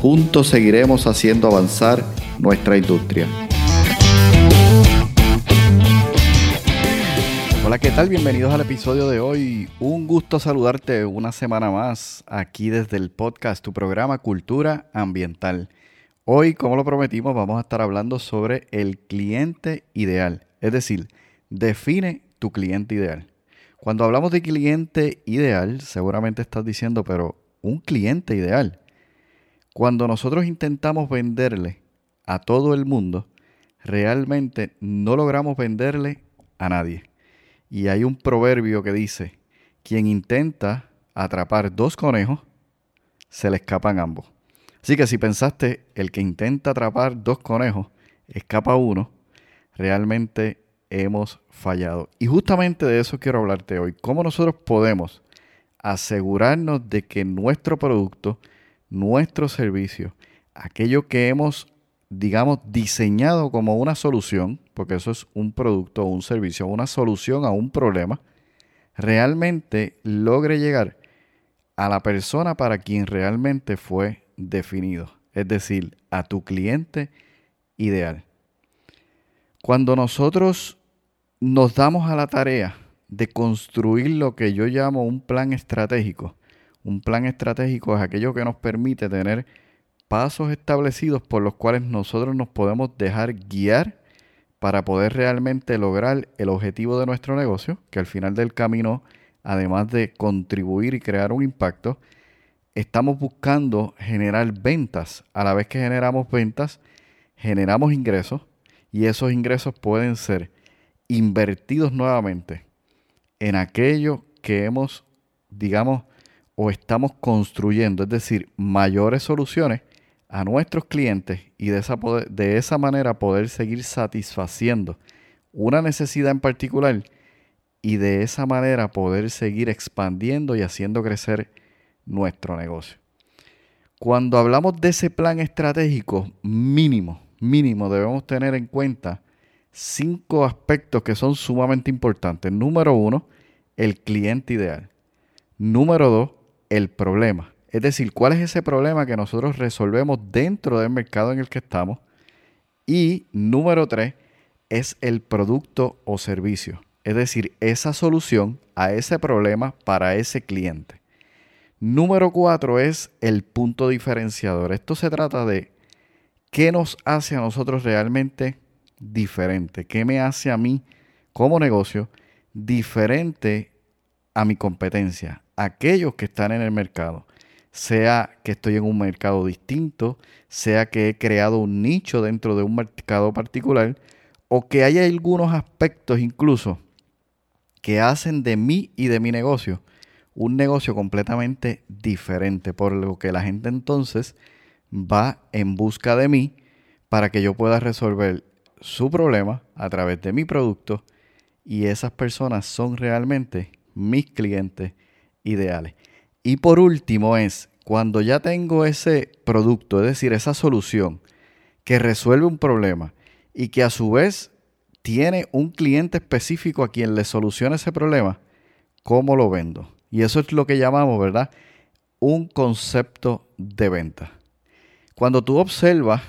juntos seguiremos haciendo avanzar nuestra industria. Hola, ¿qué tal? Bienvenidos al episodio de hoy. Un gusto saludarte una semana más aquí desde el podcast, tu programa Cultura Ambiental. Hoy, como lo prometimos, vamos a estar hablando sobre el cliente ideal. Es decir, define tu cliente ideal. Cuando hablamos de cliente ideal, seguramente estás diciendo, pero un cliente ideal. Cuando nosotros intentamos venderle a todo el mundo, realmente no logramos venderle a nadie. Y hay un proverbio que dice, quien intenta atrapar dos conejos, se le escapan ambos. Así que si pensaste, el que intenta atrapar dos conejos, escapa uno, realmente hemos fallado. Y justamente de eso quiero hablarte hoy. ¿Cómo nosotros podemos asegurarnos de que nuestro producto, nuestro servicio, aquello que hemos, digamos, diseñado como una solución, porque eso es un producto o un servicio, una solución a un problema, realmente logre llegar a la persona para quien realmente fue definido, es decir, a tu cliente ideal. Cuando nosotros nos damos a la tarea de construir lo que yo llamo un plan estratégico. Un plan estratégico es aquello que nos permite tener pasos establecidos por los cuales nosotros nos podemos dejar guiar para poder realmente lograr el objetivo de nuestro negocio, que al final del camino, además de contribuir y crear un impacto, estamos buscando generar ventas. A la vez que generamos ventas, generamos ingresos y esos ingresos pueden ser invertidos nuevamente en aquello que hemos, digamos, o estamos construyendo, es decir, mayores soluciones a nuestros clientes y de esa, de esa manera poder seguir satisfaciendo una necesidad en particular y de esa manera poder seguir expandiendo y haciendo crecer nuestro negocio. Cuando hablamos de ese plan estratégico mínimo, mínimo, debemos tener en cuenta cinco aspectos que son sumamente importantes. Número uno, el cliente ideal. Número dos, el problema. Es decir, cuál es ese problema que nosotros resolvemos dentro del mercado en el que estamos. Y número tres, es el producto o servicio. Es decir, esa solución a ese problema para ese cliente. Número cuatro es el punto diferenciador. Esto se trata de qué nos hace a nosotros realmente diferente? ¿Qué me hace a mí como negocio diferente a mi competencia? Aquellos que están en el mercado. Sea que estoy en un mercado distinto, sea que he creado un nicho dentro de un mercado particular, o que haya algunos aspectos incluso que hacen de mí y de mi negocio un negocio completamente diferente, por lo que la gente entonces va en busca de mí para que yo pueda resolver su problema a través de mi producto y esas personas son realmente mis clientes ideales. Y por último es cuando ya tengo ese producto, es decir, esa solución que resuelve un problema y que a su vez tiene un cliente específico a quien le soluciona ese problema, ¿cómo lo vendo? Y eso es lo que llamamos, ¿verdad? Un concepto de venta. Cuando tú observas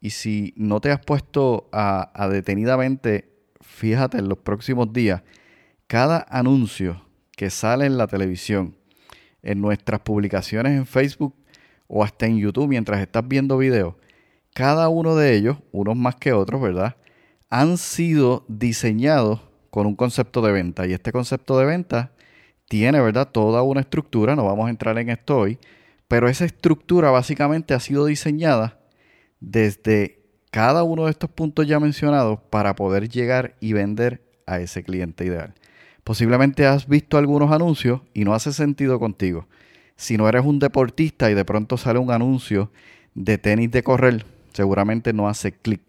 y si no te has puesto a, detenidamente, fíjate en los próximos días, cada anuncio que sale en la televisión, en nuestras publicaciones en Facebook o hasta en YouTube mientras estás viendo videos, cada uno de ellos, unos más que otros, ¿verdad? Han sido diseñados con un concepto de venta. Y este concepto de venta tiene, ¿verdad? Toda una estructura, no vamos a entrar en esto hoy, pero esa estructura básicamente ha sido diseñada desde cada uno de estos puntos ya mencionados para poder llegar y vender a ese cliente ideal. Posiblemente has visto algunos anuncios y no hace sentido contigo. Si no eres un deportista y de pronto sale un anuncio de tenis de correr, seguramente no hace clic.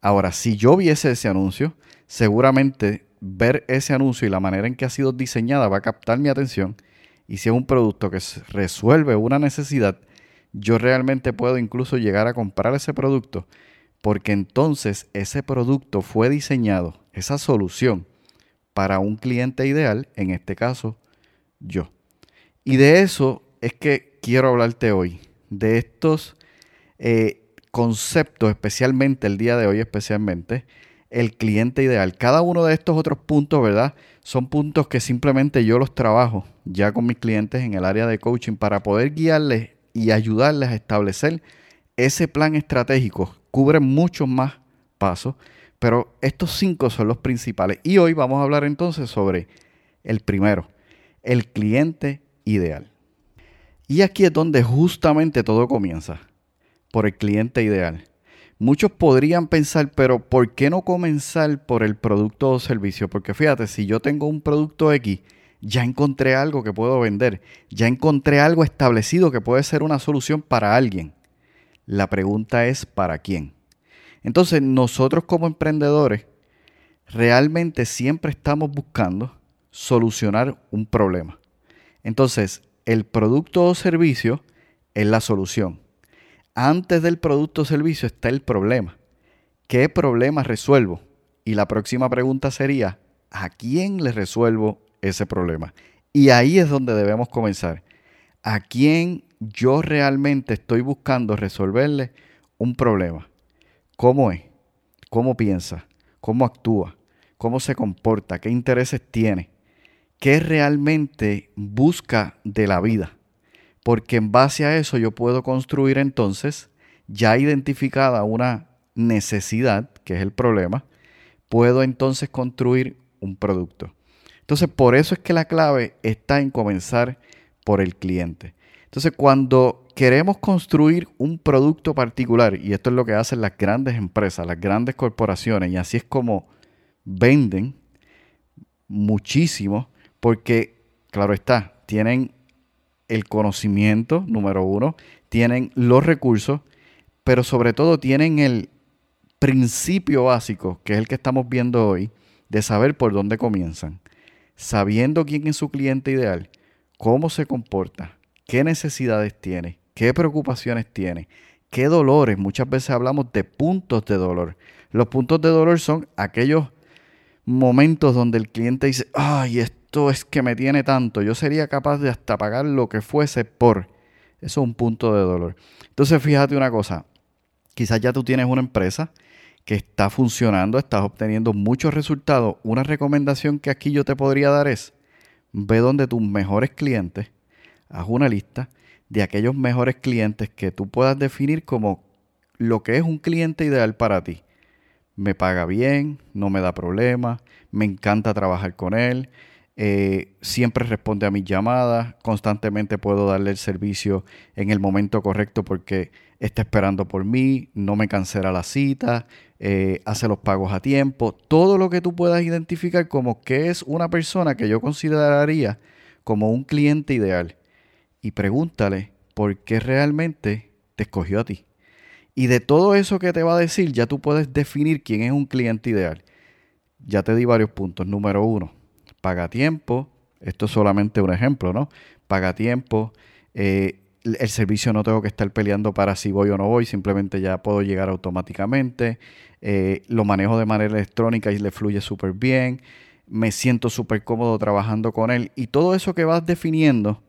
Ahora, si yo viese ese anuncio, seguramente ver ese anuncio y la manera en que ha sido diseñada va a captar mi atención. Y si es un producto que resuelve una necesidad, yo realmente puedo incluso llegar a comprar ese producto porque entonces ese producto fue diseñado, esa solución, para un cliente ideal, en este caso, yo. Y de eso es que quiero hablarte hoy, de estos eh, conceptos, especialmente el día de hoy, especialmente, el cliente ideal. Cada uno de estos otros puntos, ¿verdad? Son puntos que simplemente yo los trabajo ya con mis clientes en el área de coaching para poder guiarles y ayudarles a establecer ese plan estratégico. Cubre muchos más pasos, pero estos cinco son los principales. Y hoy vamos a hablar entonces sobre el primero, el cliente ideal. Y aquí es donde justamente todo comienza, por el cliente ideal. Muchos podrían pensar, pero ¿por qué no comenzar por el producto o servicio? Porque fíjate, si yo tengo un producto X, ya encontré algo que puedo vender, ya encontré algo establecido que puede ser una solución para alguien. La pregunta es ¿para quién? Entonces nosotros como emprendedores realmente siempre estamos buscando solucionar un problema. Entonces el producto o servicio es la solución. Antes del producto o servicio está el problema. ¿Qué problema resuelvo? Y la próxima pregunta sería, ¿a quién le resuelvo ese problema? Y ahí es donde debemos comenzar. ¿A quién yo realmente estoy buscando resolverle un problema? ¿Cómo es? ¿Cómo piensa? ¿Cómo actúa? ¿Cómo se comporta? ¿Qué intereses tiene? ¿Qué realmente busca de la vida? Porque en base a eso yo puedo construir entonces, ya identificada una necesidad, que es el problema, puedo entonces construir un producto. Entonces, por eso es que la clave está en comenzar por el cliente. Entonces, cuando queremos construir un producto particular, y esto es lo que hacen las grandes empresas, las grandes corporaciones, y así es como venden muchísimo, porque, claro está, tienen el conocimiento, número uno, tienen los recursos, pero sobre todo tienen el principio básico, que es el que estamos viendo hoy, de saber por dónde comienzan sabiendo quién es su cliente ideal, cómo se comporta, qué necesidades tiene, qué preocupaciones tiene, qué dolores. Muchas veces hablamos de puntos de dolor. Los puntos de dolor son aquellos momentos donde el cliente dice, ay, esto es que me tiene tanto, yo sería capaz de hasta pagar lo que fuese por. Eso es un punto de dolor. Entonces fíjate una cosa, quizás ya tú tienes una empresa que está funcionando, estás obteniendo muchos resultados, una recomendación que aquí yo te podría dar es, ve donde tus mejores clientes, haz una lista de aquellos mejores clientes que tú puedas definir como lo que es un cliente ideal para ti. Me paga bien, no me da problemas, me encanta trabajar con él, eh, siempre responde a mis llamadas, constantemente puedo darle el servicio en el momento correcto porque está esperando por mí, no me cancela la cita, eh, hace los pagos a tiempo, todo lo que tú puedas identificar como que es una persona que yo consideraría como un cliente ideal. Y pregúntale por qué realmente te escogió a ti. Y de todo eso que te va a decir, ya tú puedes definir quién es un cliente ideal. Ya te di varios puntos. Número uno, paga tiempo, esto es solamente un ejemplo, ¿no? Paga tiempo, eh, el servicio no tengo que estar peleando para si voy o no voy, simplemente ya puedo llegar automáticamente, eh, lo manejo de manera electrónica y le fluye súper bien, me siento súper cómodo trabajando con él y todo eso que vas definiendo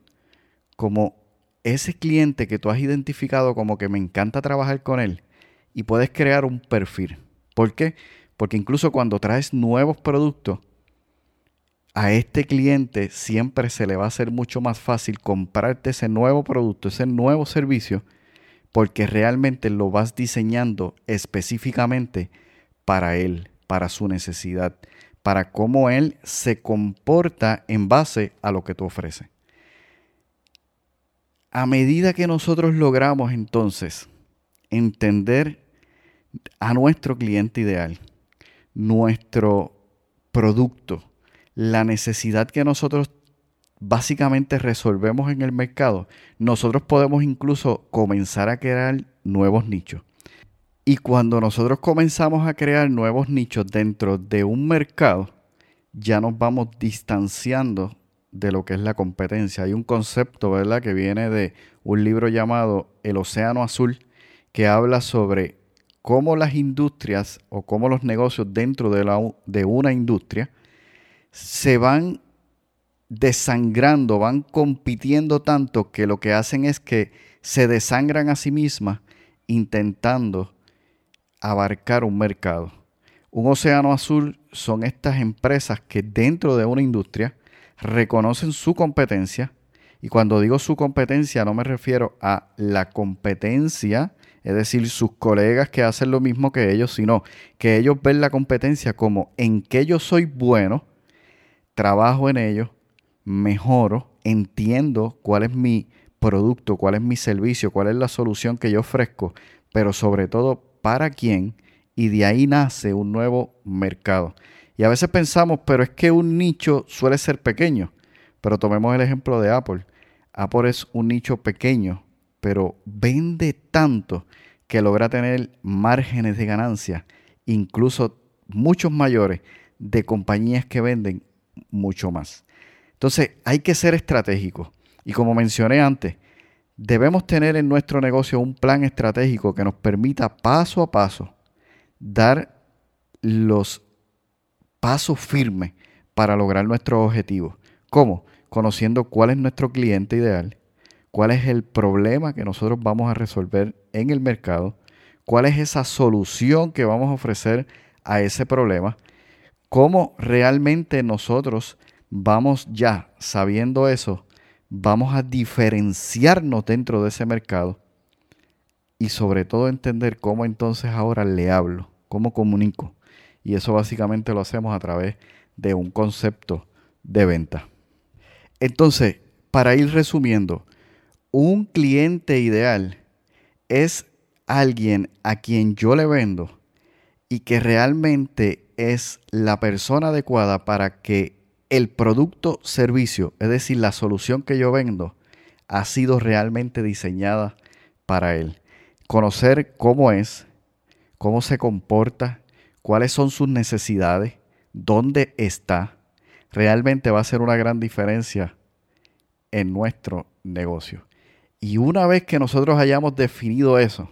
como ese cliente que tú has identificado como que me encanta trabajar con él y puedes crear un perfil. ¿Por qué? Porque incluso cuando traes nuevos productos, a este cliente siempre se le va a hacer mucho más fácil comprarte ese nuevo producto, ese nuevo servicio, porque realmente lo vas diseñando específicamente para él, para su necesidad, para cómo él se comporta en base a lo que tú ofreces. A medida que nosotros logramos entonces entender a nuestro cliente ideal, nuestro producto, la necesidad que nosotros básicamente resolvemos en el mercado, nosotros podemos incluso comenzar a crear nuevos nichos. Y cuando nosotros comenzamos a crear nuevos nichos dentro de un mercado, ya nos vamos distanciando de lo que es la competencia. Hay un concepto, ¿verdad?, que viene de un libro llamado El Océano Azul, que habla sobre cómo las industrias o cómo los negocios dentro de, la, de una industria se van desangrando, van compitiendo tanto que lo que hacen es que se desangran a sí mismas intentando abarcar un mercado. Un océano azul son estas empresas que dentro de una industria reconocen su competencia y cuando digo su competencia no me refiero a la competencia, es decir, sus colegas que hacen lo mismo que ellos, sino que ellos ven la competencia como en que yo soy bueno, trabajo en ello, mejoro, entiendo cuál es mi producto, cuál es mi servicio, cuál es la solución que yo ofrezco, pero sobre todo para quién, y de ahí nace un nuevo mercado. Y a veces pensamos, pero es que un nicho suele ser pequeño. Pero tomemos el ejemplo de Apple. Apple es un nicho pequeño, pero vende tanto que logra tener márgenes de ganancia, incluso muchos mayores, de compañías que venden mucho más. Entonces hay que ser estratégicos. Y como mencioné antes, debemos tener en nuestro negocio un plan estratégico que nos permita paso a paso dar los pasos firmes para lograr nuestros objetivos. ¿Cómo? Conociendo cuál es nuestro cliente ideal, cuál es el problema que nosotros vamos a resolver en el mercado, cuál es esa solución que vamos a ofrecer a ese problema, cómo realmente nosotros vamos ya sabiendo eso, vamos a diferenciarnos dentro de ese mercado y sobre todo entender cómo entonces ahora le hablo, cómo comunico. Y eso básicamente lo hacemos a través de un concepto de venta. Entonces, para ir resumiendo, un cliente ideal es alguien a quien yo le vendo y que realmente es la persona adecuada para que el producto servicio, es decir, la solución que yo vendo, ha sido realmente diseñada para él. Conocer cómo es, cómo se comporta, cuáles son sus necesidades, dónde está, realmente va a ser una gran diferencia en nuestro negocio. Y una vez que nosotros hayamos definido eso,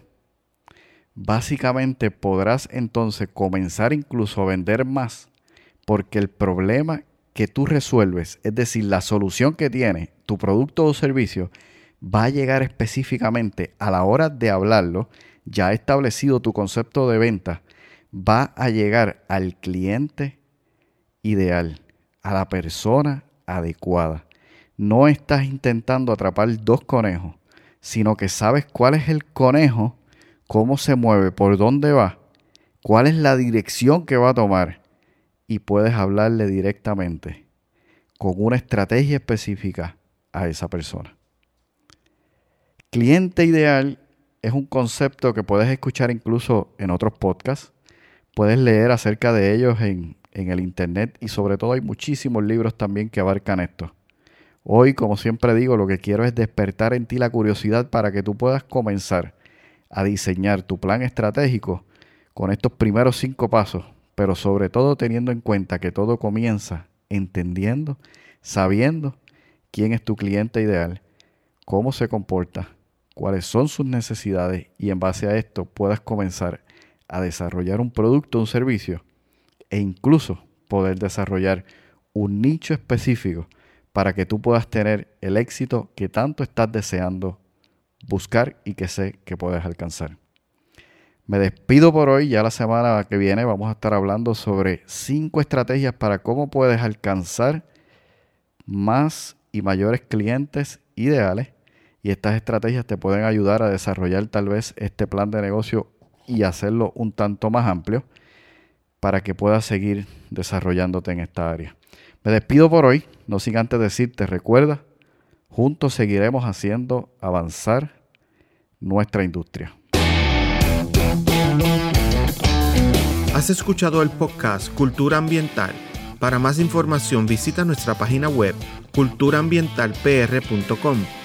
básicamente podrás entonces comenzar incluso a vender más porque el problema que tú resuelves, es decir, la solución que tiene tu producto o servicio, va a llegar específicamente a la hora de hablarlo, ya establecido tu concepto de venta, va a llegar al cliente ideal, a la persona adecuada. No estás intentando atrapar dos conejos, sino que sabes cuál es el conejo, cómo se mueve, por dónde va, cuál es la dirección que va a tomar y puedes hablarle directamente con una estrategia específica a esa persona. Cliente ideal es un concepto que puedes escuchar incluso en otros podcasts. Puedes leer acerca de ellos en, en el Internet y sobre todo hay muchísimos libros también que abarcan esto. Hoy, como siempre digo, lo que quiero es despertar en ti la curiosidad para que tú puedas comenzar a diseñar tu plan estratégico con estos primeros cinco pasos pero sobre todo teniendo en cuenta que todo comienza entendiendo, sabiendo quién es tu cliente ideal, cómo se comporta, cuáles son sus necesidades y en base a esto puedas comenzar a desarrollar un producto, un servicio e incluso poder desarrollar un nicho específico para que tú puedas tener el éxito que tanto estás deseando buscar y que sé que puedes alcanzar. Me despido por hoy. Ya la semana que viene vamos a estar hablando sobre cinco estrategias para cómo puedes alcanzar más y mayores clientes ideales. Y estas estrategias te pueden ayudar a desarrollar tal vez este plan de negocio y hacerlo un tanto más amplio para que puedas seguir desarrollándote en esta área. Me despido por hoy, no sin antes decirte, recuerda, juntos seguiremos haciendo avanzar nuestra industria. Has escuchado el podcast Cultura Ambiental. Para más información visita nuestra página web culturaambientalpr.com.